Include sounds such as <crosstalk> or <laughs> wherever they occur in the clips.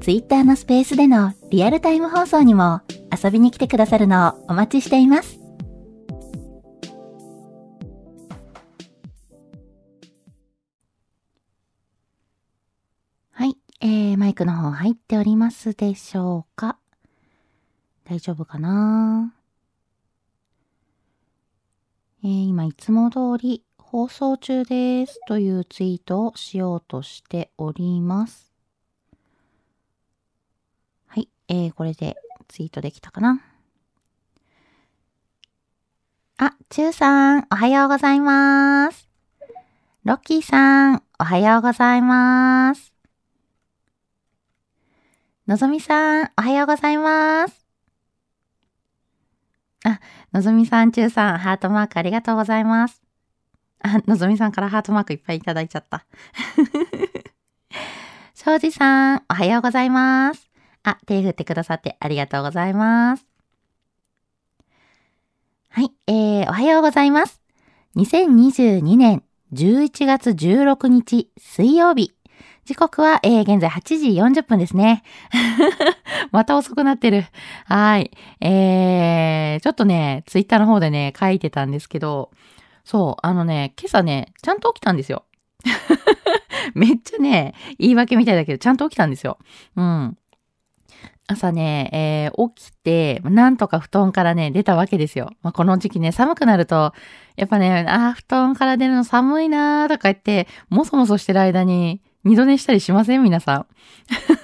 Twitter のスペースでのリアルタイム放送にも遊びに来てくださるのをお待ちしています。はい、えー、マイクの方入っておりますでしょうか？大丈夫かな？えー、今いつも通り放送中ですというツイートをしようとしております。はい、えー、これでツイートできたかな？あ、ちゅうさん、おはようございます。ロッキーさん、おはようございます。のぞみさん、おはようございます。あ、のぞみさん、ちゅうさん、ハートマークありがとうございます。あ、のぞみさんからハートマークいっぱいいただいちゃった。<laughs> 庄司さん、おはようございます。あ、手振ってくださってありがとうございます。はい、えー、おはようございます。2022年11月16日水曜日。時刻は、えー、現在8時40分ですね。<laughs> また遅くなってる。はい。えー、ちょっとね、ツイッターの方でね、書いてたんですけど、そう、あのね、今朝ね、ちゃんと起きたんですよ。<laughs> めっちゃね、言い訳みたいだけど、ちゃんと起きたんですよ。うん。朝ね、えー、起きて、なんとか布団からね、出たわけですよ。まあ、この時期ね、寒くなると、やっぱね、あ布団から出るの寒いなーとか言って、もそもそしてる間に、二度寝したりしません？皆さん。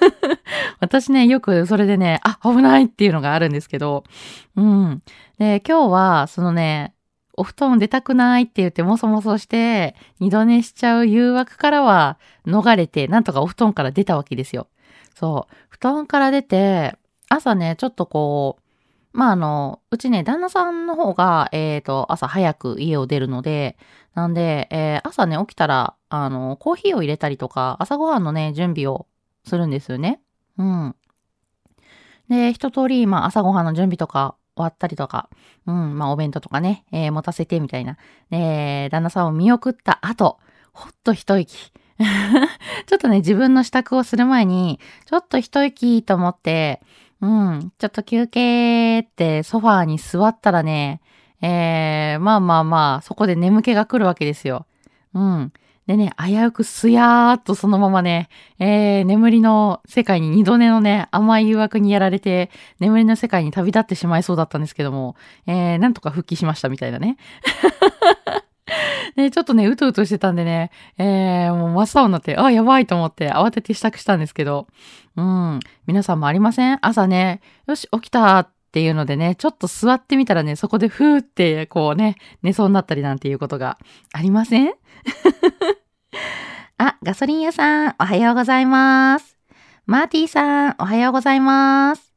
<laughs> 私ね、よくそれでね、あ、危ないっていうのがあるんですけど、うん。で、今日は、そのね、お布団出たくないって言ってもそもそして、二度寝しちゃう誘惑からは逃れて、なんとかお布団から出たわけですよ。そう。布団から出て、朝ね、ちょっとこう、まあ、あの、うちね、旦那さんの方が、えっ、ー、と、朝早く家を出るので、なんで、えー、朝ね、起きたら、あの、コーヒーを入れたりとか、朝ごはんのね、準備をするんですよね。うん。で、一通り、まあ、朝ごはんの準備とか終わったりとか、うん、まあお弁当とかね、えー、持たせてみたいな。で、旦那さんを見送った後、ほっと一息。ちょっとね、自分の支度をする前に、ちょっと一息と思って、うん、ちょっと休憩ってソファーに座ったらね、えー、まあまあまあ、そこで眠気が来るわけですよ。うん。でね、危うくすやーっとそのままね、えー、眠りの世界に二度寝のね、甘い誘惑にやられて、眠りの世界に旅立ってしまいそうだったんですけども、えー、なんとか復帰しましたみたいなね。ね、ちょっとね、うとうとしてたんでね、えー、もう真っ青になって、あ、やばいと思って慌てて支度したんですけど、うん、皆さんもありません？朝ね、よし、起きたっていうのでね、ちょっと座ってみたらね、そこでふーってこうね、寝そうになったりなんていうことがありません？<laughs> あ、ガソリン屋さん、おはようございます。マーティーさん、おはようございます。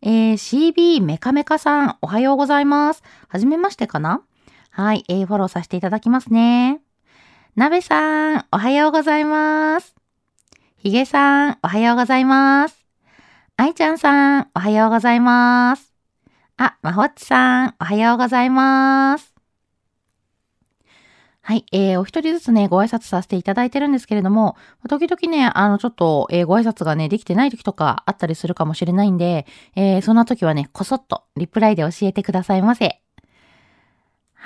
えー、CB メカメカさん、おはようございます。はじめましてかな？はい、えー、フォローさせていただきますね。なべさん、おはようございます。ひげさん、おはようございます。あいちゃんさん、おはようございます。あ、まほっちさん、おはようございます。はい。えー、お一人ずつね、ご挨拶させていただいてるんですけれども、時々ね、あの、ちょっと、えー、ご挨拶がね、できてない時とかあったりするかもしれないんで、えー、そんな時はね、こそっと、リプライで教えてくださいませ。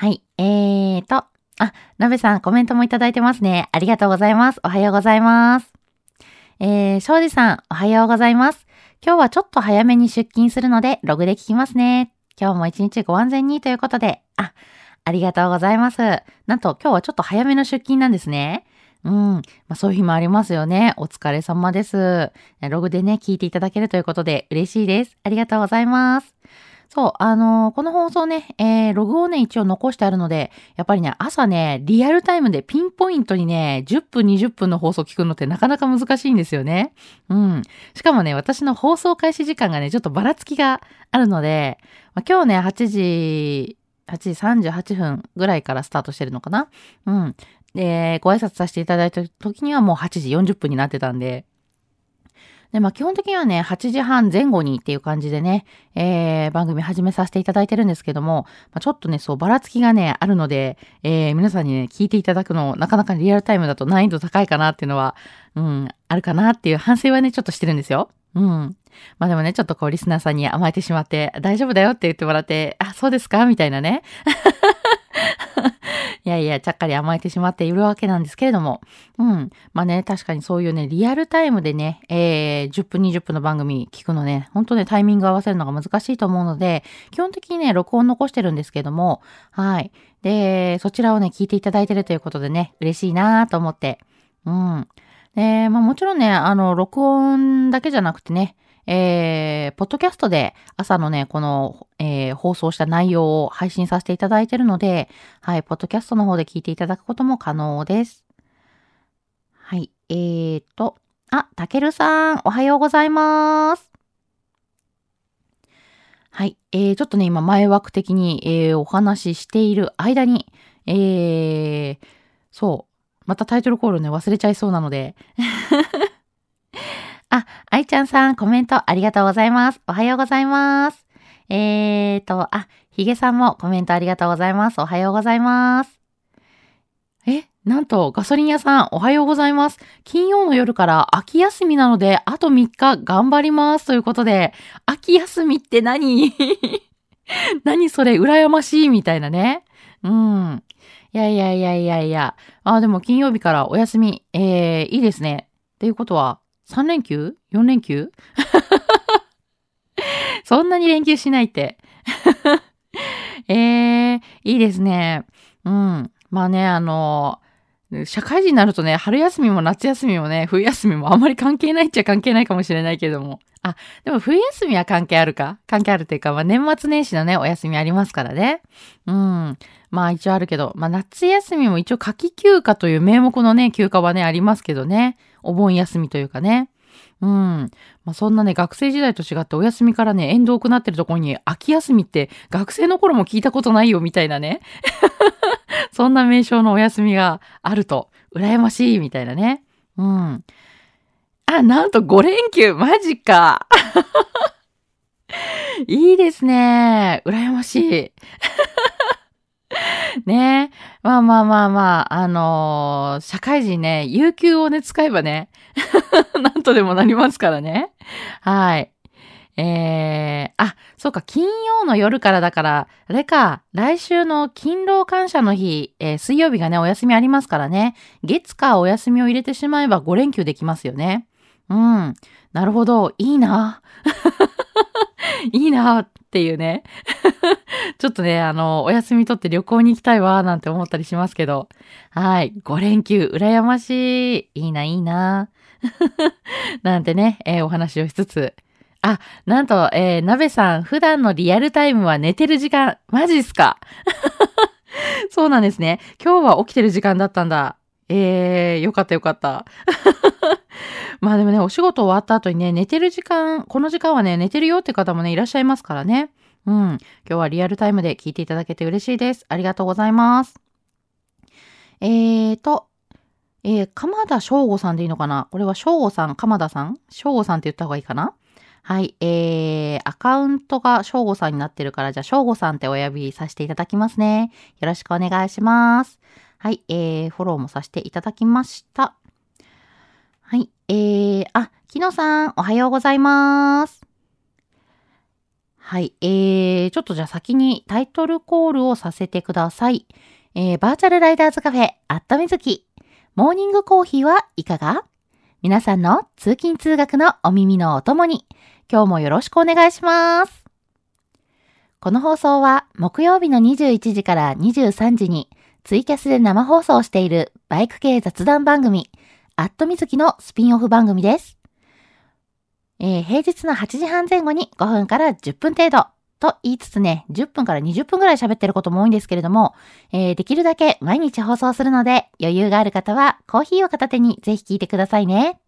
はい。えーと、あ、なべさん、コメントもいただいてますね。ありがとうございます。おはようございます。えー、庄司さん、おはようございます。今日はちょっと早めに出勤するので、ログで聞きますね。今日も一日ご安全にということで、あ、ありがとうございます。なんと今日はちょっと早めの出勤なんですね。うん。まあそういう日もありますよね。お疲れ様です。ログでね、聞いていただけるということで嬉しいです。ありがとうございます。そう、あのー、この放送ね、えー、ログをね、一応残してあるので、やっぱりね、朝ね、リアルタイムでピンポイントにね、10分、20分の放送聞くのってなかなか難しいんですよね。うん。しかもね、私の放送開始時間がね、ちょっとばらつきがあるので、まあ、今日ね、8時、8時38分ぐらいからスタートしてるのかなうん。で、ご挨拶させていただいた時にはもう8時40分になってたんで、で、まあ基本的にはね、8時半前後にっていう感じでね、えー、番組始めさせていただいてるんですけども、まあ、ちょっとね、そう、ばらつきがね、あるので、えー、皆さんにね、聞いていただくの、なかなかリアルタイムだと難易度高いかなっていうのは、うん、あるかなっていう反省はね、ちょっとしてるんですよ。うん。まあでもね、ちょっとこう、リスナーさんに甘えてしまって、大丈夫だよって言ってもらって、あ、そうですか？みたいなね。いやいや、ちゃっかり甘えてしまっているわけなんですけれども。うん。まあね、確かにそういうね、リアルタイムでね、えー、10分、20分の番組聞くのね、ほんとね、タイミング合わせるのが難しいと思うので、基本的にね、録音残してるんですけども、はい。で、そちらをね、聞いていただいてるということでね、嬉しいなと思って。うん。で、まあもちろんね、あの、録音だけじゃなくてね、えー、ポッドキャストで朝のね、この、えー、放送した内容を配信させていただいているので、はい、ポッドキャストの方で聞いていただくことも可能です。はい、えーと、あ、たけるさん、おはようございます。はい、えー、ちょっとね、今、前枠的に、えー、お話ししている間に、えー、そう、またタイトルコールね、忘れちゃいそうなので、あ、愛ちゃんさん、コメントありがとうございます。おはようございます。えーと、あ、ひげさんもコメントありがとうございます。おはようございます。え、なんと、ガソリン屋さん、おはようございます。金曜の夜から秋休みなので、あと3日頑張ります。ということで、秋休みって何？<laughs> 何それ、羨ましいみたいなね。うん。いやいやいやいやいや。あ、でも金曜日からお休み。えー、いいですね。っていうことは、3連休 ?4 連休？<laughs> そんなに連休しないって。<laughs> えー、いいですね。うん。まあね、あの、社会人になるとね、春休みも夏休みもね、冬休みもあんまり関係ないっちゃ関係ないかもしれないけども。あ、でも冬休みは関係あるか？関係あるっていうか、まあ年末年始のね、お休みありますからね。うん。まあ一応あるけど、まあ夏休みも一応夏季休暇という名目のね、休暇はね、ありますけどね。お盆休みというかね。うん。まあ、そんなね、学生時代と違ってお休みからね、縁遠くなってるところに秋休みって学生の頃も聞いたことないよみたいなね。<laughs> そんな名称のお休みがあると、羨ましいみたいなね。うん。あ、なんと5連休マジか <laughs> いいですね。羨ましい。ねまあまあまあまあ、あのー、社会人ね、有給をね、使えばね、<laughs> なんとでもなりますからね。はい。えー、あ、そうか、金曜の夜からだから、あれか、来週の勤労感謝の日、えー、水曜日がね、お休みありますからね、月かお休みを入れてしまえば5連休できますよね。うん。なるほど。いいな。<laughs> いいなっていうね。<laughs> ちょっとね、あの、お休み取って旅行に行きたいわ、なんて思ったりしますけど。はい。5連休、羨ましい。いいな、いいな。<laughs> なんてね、えー、お話をしつつ。あ、なんと、えー、鍋さん、普段のリアルタイムは寝てる時間、マジっすか？そうなんですね。今日は起きてる時間だったんだ。えー、よかったよかった。まあでもね、お仕事終わった後にね、寝てる時間、この時間はね、寝てるよって方もね、いらっしゃいますからね。うん。今日はリアルタイムで聞いていただけて嬉しいです。ありがとうございます。えーと、えー、鎌田翔吾さんでいいのかな？これは翔吾さん、鎌田さん？翔吾さんって言った方がいいかな？はい。えー、アカウントが翔吾さんになってるから、じゃあ翔吾さんってお呼びさせていただきますね。よろしくお願いします。はい。えー、フォローもさせていただきました。はい。えー、あ、木野さん、おはようございます。はい。えー、ちょっとじゃあ先にタイトルコールをさせてください。えー、バーチャルライダーズカフェ、あったみずき。モーニングコーヒーはいかが？皆さんの通勤通学のお耳のお供に、今日もよろしくお願いします。この放送は木曜日の21時から23時にツイキャスで生放送しているバイク系雑談番組、アットみずきのスピンオフ番組です。えー、平日の8時半前後に5分から10分程度と言いつつね、10分から20分ぐらい喋ってることも多いんですけれども、えー、できるだけ毎日放送するので、余裕がある方はコーヒーを片手にぜひ聞いてくださいね。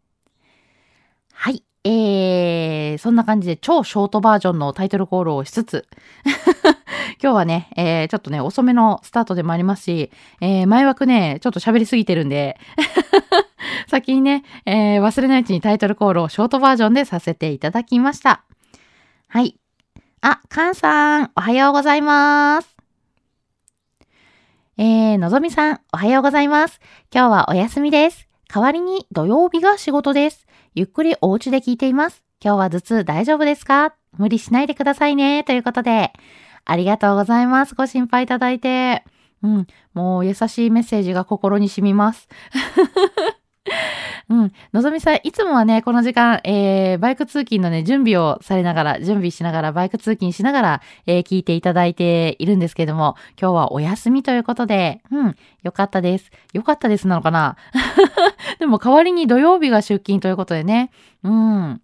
はい。えー、そんな感じで超ショートバージョンのタイトルコールをしつつ <laughs> 今日はね、えー、ちょっとね、遅めのスタートでもありますし、えー、前枠ね、ちょっと喋りすぎてるんで <laughs> 先にね、えー、忘れないうちにタイトルコールをショートバージョンでさせていただきました。はい。あ、カンさん、おはようございます。えー、のぞみさん、おはようございます。今日はお休みです。代わりに土曜日が仕事です。ゆっくりお家で聞いています。今日は頭痛大丈夫ですか？無理しないでくださいね。ということで、ありがとうございます。ご心配いただいて。うん、もう優しいメッセージが心に染みます。うん。のぞみさん、いつもはね、この時間、えー、バイク通勤のね、準備をされながら、準備しながら、バイク通勤しながら、えー、聞いていただいているんですけども、今日はお休みということで、うん、よかったです。よかったですなのかな？<laughs> でも代わりに土曜日が出勤ということでね、うん。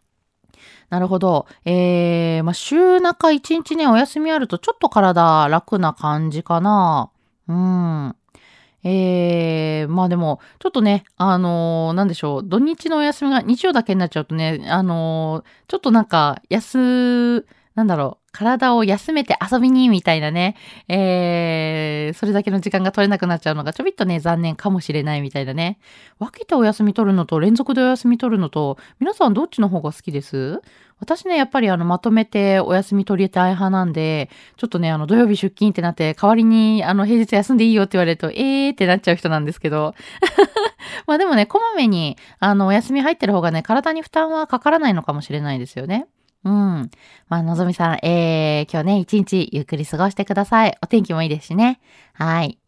なるほど。えー、まあ、週中一日ね、お休みあるとちょっと体楽な感じかな。うん。えー、まあでも、ちょっとね、あのー、なんでしょう、土日のお休みが日曜だけになっちゃうとね、あのー、ちょっとなんか、休、なんだろう、体を休めて遊びに、みたいなね、えー、それだけの時間が取れなくなっちゃうのがちょびっとね、残念かもしれないみたいなね。分けてお休み取るのと連続でお休み取るのと、皆さんどっちの方が好きです？私ね、やっぱりあの、まとめてお休み取り入れたい派なんで、ちょっとね、あの、土曜日出勤ってなって、代わりに、あの、平日休んでいいよって言われると、えーってなっちゃう人なんですけど。<laughs> まあでもね、こまめに、あの、お休み入ってる方がね、体に負担はかからないのかもしれないですよね。うん。まあ、のぞみさん、えー、今日ね、一日ゆっくり過ごしてください。お天気もいいですしね。はい。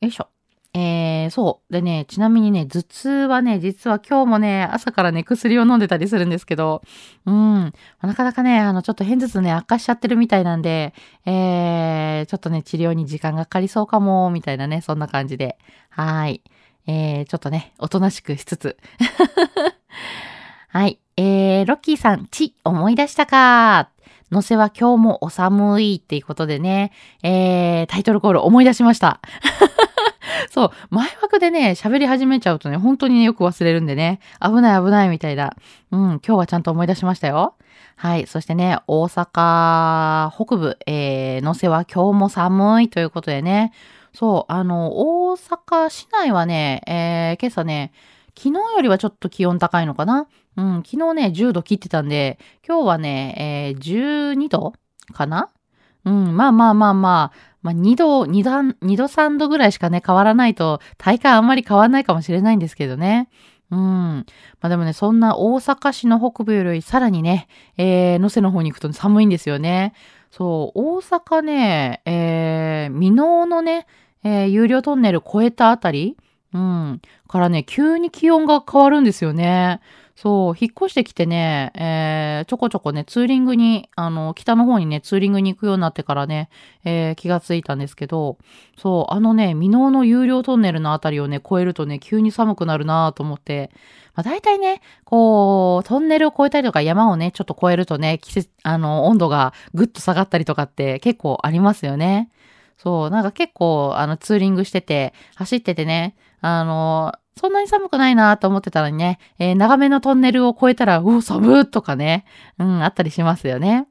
よいしょ。えー、そう。でね、ちなみにね、頭痛はね、実は今日もね、朝からね、薬を飲んでたりするんですけど、うん。なかなかね、あの、ちょっと偏頭痛ね、悪化しちゃってるみたいなんで、えー、ちょっとね、治療に時間がかかりそうかも、みたいなね、そんな感じで。はい。えー、ちょっとね、おとなしくしつつ。<laughs> はい。えー、ロッキーさん、ち、思い出したか？のせは今日もお寒いっていうことでね、えー、タイトルコール思い出しました。そう、前枠でね、喋り始めちゃうとね、本当にね、よく忘れるんでね、危ない危ないみたいな。うん、今日はちゃんと思い出しましたよ。はい。そしてね、大阪北部、えー、のせは今日も寒いということでね。そう、あの、大阪市内はね、えー、今朝ね、昨日よりはちょっと気温高いのかなうん、昨日ね、10度切ってたんで、今日はね、えー、12度かなうん、まあまあまあまあ、まあ、2度、2段、2度3度ぐらいしかね、変わらないと、体感あんまり変わらないかもしれないんですけどね。うん。まあでもね、そんな大阪市の北部よりさらにね、えー、能勢の方に行くと寒いんですよね。そう、大阪ね、えー、箕面のね、えー、有料トンネル越えたあたり、うん、からね、急に気温が変わるんですよね。そう、引っ越してきてね、えー、ちょこちょこね、ツーリングに、あの、北の方にね、ツーリングに行くようになってからね、えー、気がついたんですけど、そう、あのね、箕面の有料トンネルのあたりをね、越えるとね、急に寒くなるなと思って、まあ、大体ね、こう、トンネルを越えたりとか山をね、ちょっと越えるとね、季節、あの、温度がぐっと下がったりとかって結構ありますよね。そう、なんか結構、あの、ツーリングしてて、走っててね、あの、そんなに寒くないなと思ってたのにね、えー、長めのトンネルを越えたら、うお、寒ーとかね、うん、あったりしますよね。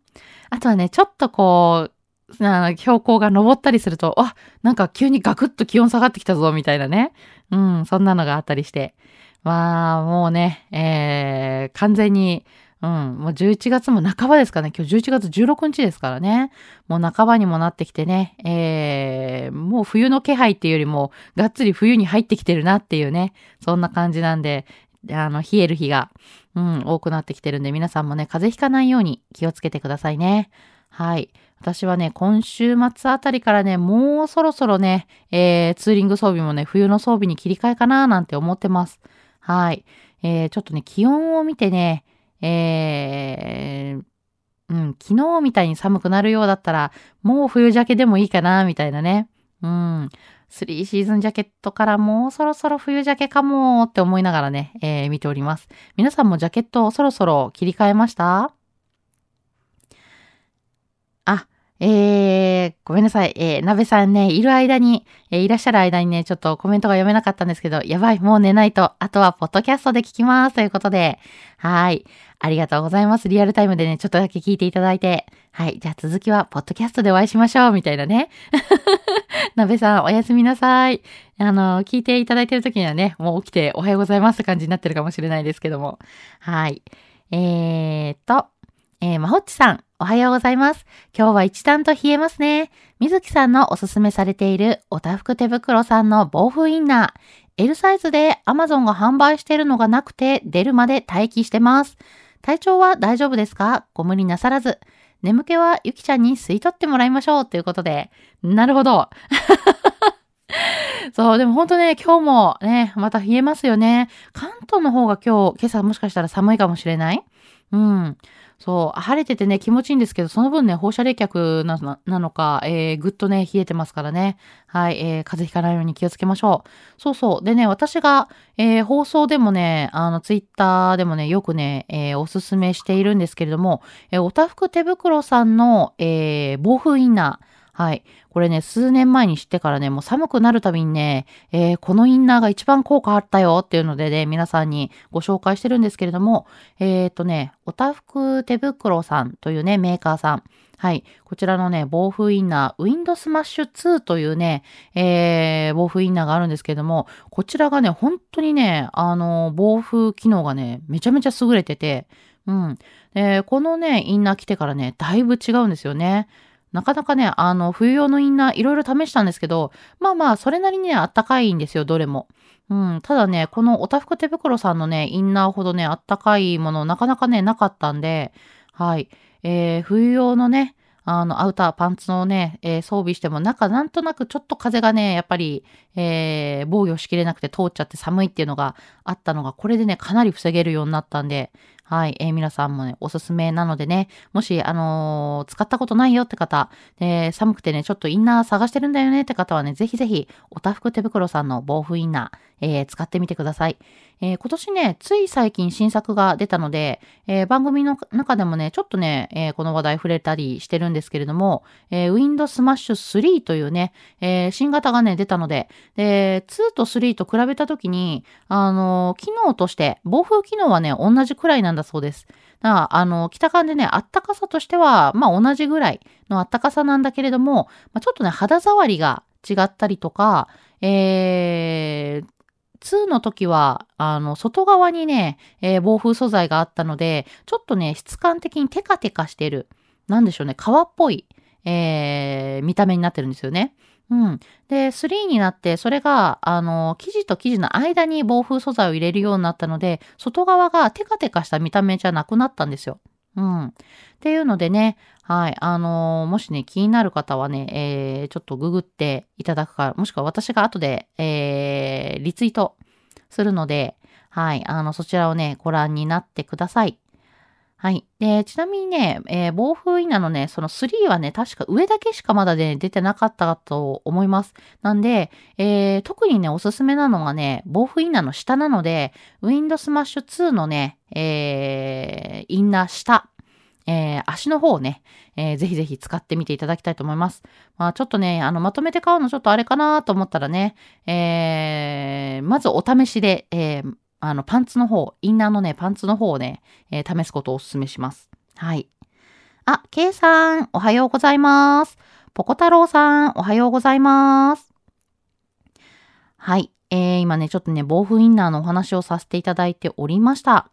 あとはね、ちょっとこう、あの標高が登ったりすると、あ、なんか急にガクッと気温下がってきたぞ、みたいなね。うん、そんなのがあったりして。まあ、もうね、えー、完全に、うん。もう11月も半ばですかね。今日11月16日ですからね。もう半ばにもなってきてね。えー、もう冬の気配っていうよりも、がっつり冬に入ってきてるなっていうね。そんな感じなんで、あの、冷える日が、うん、多くなってきてるんで、皆さんもね、風邪ひかないように気をつけてくださいね。はい。私はね、今週末あたりからね、もうそろそろね、えー、ツーリング装備もね、冬の装備に切り替えかななんて思ってます。はい。えー、ちょっとね、気温を見てね、えー、うん、昨日みたいに寒くなるようだったら、もう冬ジャケでもいいかな、みたいなね。うん。3シーズンジャケットからもうそろそろ冬ジャケかもって思いながらね、えー、見ております。皆さんもジャケットをそろそろ切り替えましたあ、えー、ごめんなさい。えー、鍋さんね、いる間に、えー、いらっしゃる間にね、ちょっとコメントが読めなかったんですけど、やばい、もう寝ないと、あとはポッドキャストで聞きます。ということで、はい。ありがとうございます。リアルタイムでね、ちょっとだけ聞いていただいて。はい。じゃあ続きは、ポッドキャストでお会いしましょう。みたいなね。<laughs> 鍋さん、おやすみなさい。あの、聞いていただいてる時にはね、もう起きておはようございますって感じになってるかもしれないですけども。はい。えーと、えー、まほっちさん、おはようございます。今日は一段と冷えますね。みずきさんのおすすめされているおたふく手袋さんの防風インナー。L サイズで Amazon が販売しているのがなくて出るまで待機してます。体調は大丈夫ですか？ご無理なさらず。眠気はゆきちゃんに吸い取ってもらいましょうということで。なるほど。<laughs> そう、でも本当ね、今日もね、また冷えますよね。関東の方が今日、今朝もしかしたら寒いかもしれないうん。そう、晴れててね、気持ちいいんですけど、その分ね、放射冷却なのか、えー、ぐっとね、冷えてますからね。はい、えー、風邪ひかないように気をつけましょう。そうそう。でね、私が、えー、放送でもね、あの、ツイッターでもね、よくね、えー、おすすめしているんですけれども、えー、おたふく手袋さんの、えー、防風インナー、はい。これね、数年前に知ってからね、もう寒くなるたびにね、えー、このインナーが一番効果あったよっていうのでね、皆さんにご紹介してるんですけれども、えっ、ー、とね、おたふく手袋さんというね、メーカーさん。はい。こちらのね、防風インナー、ウィンドスマッシュ2というね、えー、防風インナーがあるんですけれども、こちらがね、本当にね、あの、防風機能がね、めちゃめちゃ優れてて、うん。えこのね、インナー着てからね、だいぶ違うんですよね。なかなかね、あの、冬用のインナーいろいろ試したんですけど、まあまあ、それなりにね、あったかいんですよ、どれも。うん。ただね、このおたふく手袋さんのね、インナーほどね、あったかいもの、なかなかね、なかったんで、はい。えー、冬用のね、あの、アウター、パンツのね、えー、装備しても、中、なんとなくちょっと風がね、やっぱり、えー、防御しきれなくて通っちゃって寒いっていうのがあったのが、これでね、かなり防げるようになったんで、はい。えー、皆さんもね、おすすめなのでね、もし、あのー、使ったことないよって方、えー、寒くてね、ちょっとインナー探してるんだよねって方はね、ぜひぜひ、おたふく手袋さんの防風インナー、えー、使ってみてください。えー、今年ね、つい最近新作が出たので、えー、番組の中でもね、ちょっとね、え、この話題触れたりしてるんですけれども、えー、Windows Smash 3というね、え、新型がね、出たので、で、2と3と比べたときに、あの機能として、防風機能はね、同じくらいなんだそうです。だから、あの、北感でね、あったかさとしては、まあ同じぐらいのあったかさなんだけれども、まあ、ちょっとね、肌触りが違ったりとか、えー、2の時は、あの、外側にね、えー、防風素材があったので、ちょっとね、質感的にテカテカしてる。なんでしょうね、革っぽい、えー、見た目になってるんですよね。うん。で、3になって、それが、あの、生地と生地の間に防風素材を入れるようになったので、外側がテカテカした見た目じゃなくなったんですよ。うん。っていうのでね、はい。あのー、もしね、気になる方はね、えー、ちょっとググっていただくか、もしくは私が後で、えー、リツイートするので、はい。あの、そちらをね、ご覧になってください。はい。で、ちなみにね、えー、防風インナーのね、その3はね、確か上だけしかまだね、出てなかったと思います。なんで、えー、特にね、おすすめなのがね、防風インナーの下なので、ウィンドスマッシュ2のね、えー、インナー下えー、足の方をね、えー、ぜひぜひ使ってみていただきたいと思います。まあちょっとね、あの、まとめて買うのちょっとあれかなと思ったらね、えー、まずお試しで、えー、あの、パンツの方、インナーのね、パンツの方をね、えー、試すことをお勧めします。はい。あ、ケイさん、おはようございます。ポコ太郎さん、おはようございます。はい。えー、今ね、ちょっとね、防風インナーのお話をさせていただいておりました。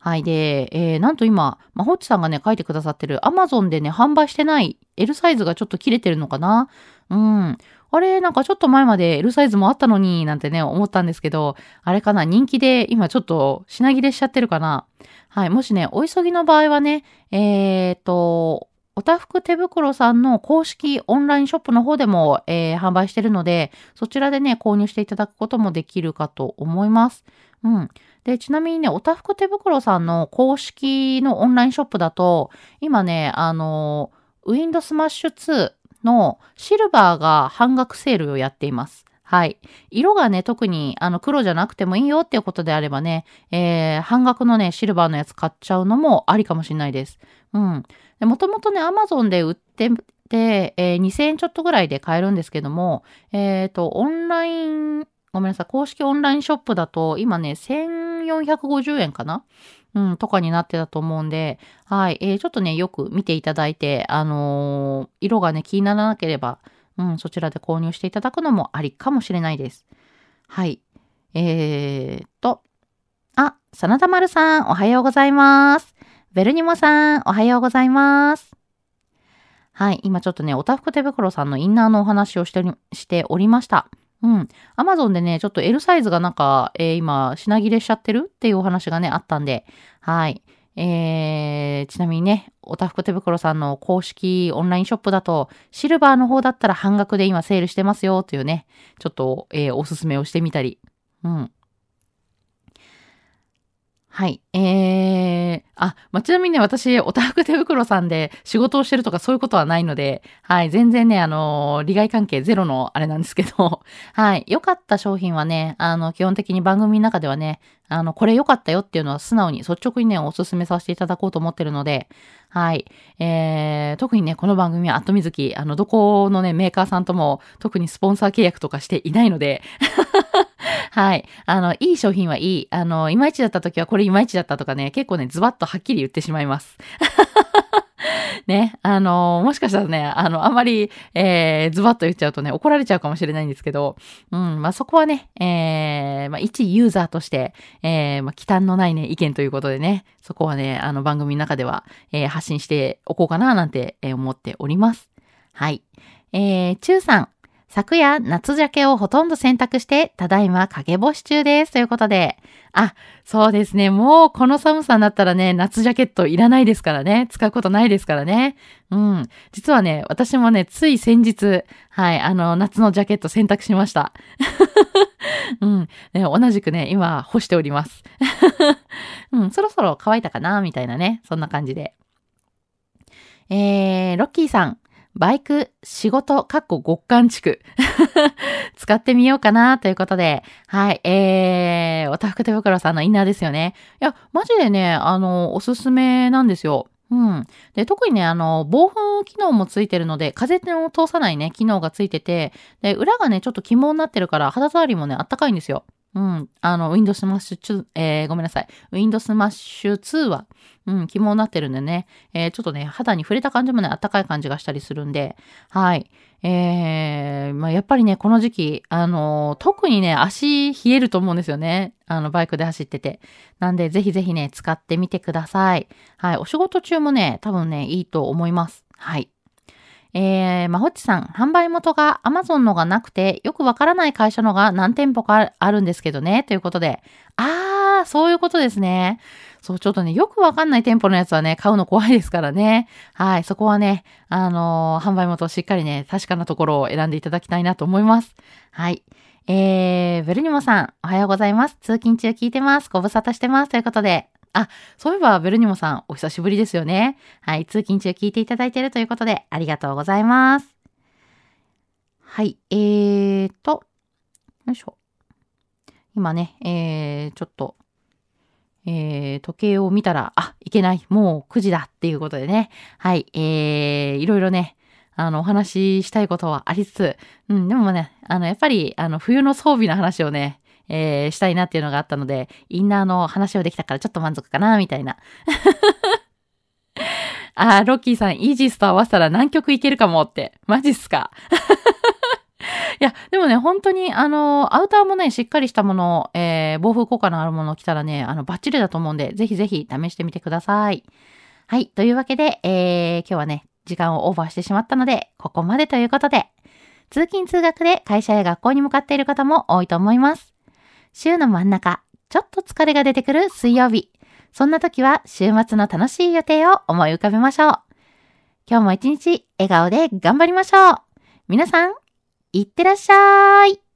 はい。で、えー、なんと今、まほっちさんがね、書いてくださってる Amazon でね、販売してない L サイズがちょっと切れてるのかな？うん。あれ、なんかちょっと前まで L サイズもあったのに、なんてね、思ったんですけど、あれかな、人気で今ちょっと品切れしちゃってるかな？はい。もしね、お急ぎの場合はね、えーと、おたふく手袋さんの公式オンラインショップの方でも、えー、販売してるので、そちらでね、購入していただくこともできるかと思います。うん。で、ちなみにね、おたふく手袋さんの公式のオンラインショップだと、今ね、あの、ウィンドスマッシュ2のシルバーが半額セールをやっています。はい。色がね、特にあの黒じゃなくてもいいよっていうことであればね、えー、半額のね、シルバーのやつ買っちゃうのもありかもしれないです。うん。もともとね、アマゾンで売ってて、えー、2000円ちょっとぐらいで買えるんですけども、えっ、ー、と、オンライン、ごめんなさい、公式オンラインショップだと、今ね、1000 1450円かな？うん、とかになってたと思うんで、はい、えー、ちょっとね、よく見ていただいて、あのー、色がね、気にならなければ、うん、そちらで購入していただくのもありかもしれないです。はい。えーと、あ、真田丸さん、おはようございます。ベルニモさん、おはようございます。はい、今ちょっとね、おたふく手袋さんのインナーのお話をしてしておりました。うん。アマゾンでね、ちょっと L サイズがなんか、えー、今、品切れしちゃってるっていうお話がね、あったんで、はい。えー、ちなみにね、おたふく手袋さんの公式オンラインショップだと、シルバーの方だったら半額で今セールしてますよというね、ちょっと、えー、おすすめをしてみたり。うん。はい。えー、あ、まあ、ちなみにね、私、オタフク手袋さんで仕事をしてるとかそういうことはないので、はい、全然ね、あのー、利害関係ゼロのあれなんですけど、<laughs> はい、良かった商品はね、あの、基本的に番組の中ではね、あの、これ良かったよっていうのは素直に率直にね、お勧めさせていただこうと思ってるので、はい。えー、特にね、この番組はアットミズキ、あの、どこのね、メーカーさんとも特にスポンサー契約とかしていないので、<laughs> はい。あの、いい商品はいい。あの、いまいちだった時はこれいまいちだったとかね、結構ね、ズバッとはっきり言ってしまいます。<laughs> ね、あの、もしかしたらね、あの、あまり、えー、ズバッと言っちゃうとね、怒られちゃうかもしれないんですけど、うん、まあ、そこはね、えー、まあ、一ユーザーとして、えー、まあ、忌憚のないね、意見ということでね、そこはね、あの、番組の中では、えー、発信しておこうかな、なんて、えー、思っております。はい。えー、中さん、昨夜、夏ジャケをほとんど洗濯して、ただいま影干し中です。ということで。あ、そうですね。もうこの寒さになったらね、夏ジャケットいらないですからね。使うことないですからね。うん。実はね、私もね、つい先日、はい、あの、夏のジャケット洗濯しました。<laughs> うん、ね。同じくね、今干しております。<laughs> うん、そろそろ乾いたかなみたいなね。そんな感じで。えー、ロッキーさん。バイク、仕事、かっこ極寒地区。<laughs> 使ってみようかなということで、はい、えー、おたふく手袋さんのインナーですよね。いや、マジでね、あの、おすすめなんですよ。うん。で、特にね、あの、防風機能もついてるので、風を通さないね、機能がついてて、で、裏がね、ちょっと起毛になってるから、肌触りもね、あったかいんですよ。うん。あの、Windows スマッシュ2、えー、ごめんなさい。Windows スマッシュ2は、うん、起毛になってるんでね、えー、ちょっとね、肌に触れた感じもね、あったかい感じがしたりするんで、はい。えー、まあ、やっぱりね、この時期、あの、特にね、足冷えると思うんですよね。あの、バイクで走ってて。なんで、ぜひぜひね、使ってみてください。はい。お仕事中もね、多分ね、いいと思います。はい。えー、まほっちさん、販売元が Amazon のがなくて、よくわからない会社のが何店舗かあるんですけどね、ということで。あー、そういうことですね。そう、ちょっとね、よくわかんない店舗のやつはね、買うの怖いですからね。はい、そこはね、あのー、販売元をしっかりね、確かなところを選んでいただきたいなと思います。はい。えー、ベルニモさん、おはようございます。通勤中聞いてます。ご無沙汰してます。ということで、あ、そういえばベルニモさん、お久しぶりですよね。はい、通勤中聞いていただいているということで、ありがとうございます。はい、えーと、よいしょ。今ね、えー、ちょっと、えー、時計を見たら、あ、いけない、もう9時だっていうことでね。はい、えー、いろいろね、あの、お話ししたいことはありつつ、うん、でもね、あの、やっぱり、あの、冬の装備の話をね、えー、したいなっていうのがあったので、インナーの話をできたからちょっと満足かな、みたいな。<laughs> あー、ロッキーさん、イージスと合わせたら南極いけるかもって。マジっすか <laughs> いや、でもね、本当に、あの、アウターもね、しっかりしたもの、えー、防風効果のあるものを着たらね、あの、バッチリだと思うんで、ぜひぜひ試してみてください。はい。というわけで、えー、今日はね、時間をオーバーしてしまったので、ここまでということで、通勤通学で会社や学校に向かっている方も多いと思います。週の真ん中、ちょっと疲れが出てくる水曜日。そんな時は週末の楽しい予定を思い浮かべましょう。今日も一日笑顔で頑張りましょう。皆さん、いってらっしゃい。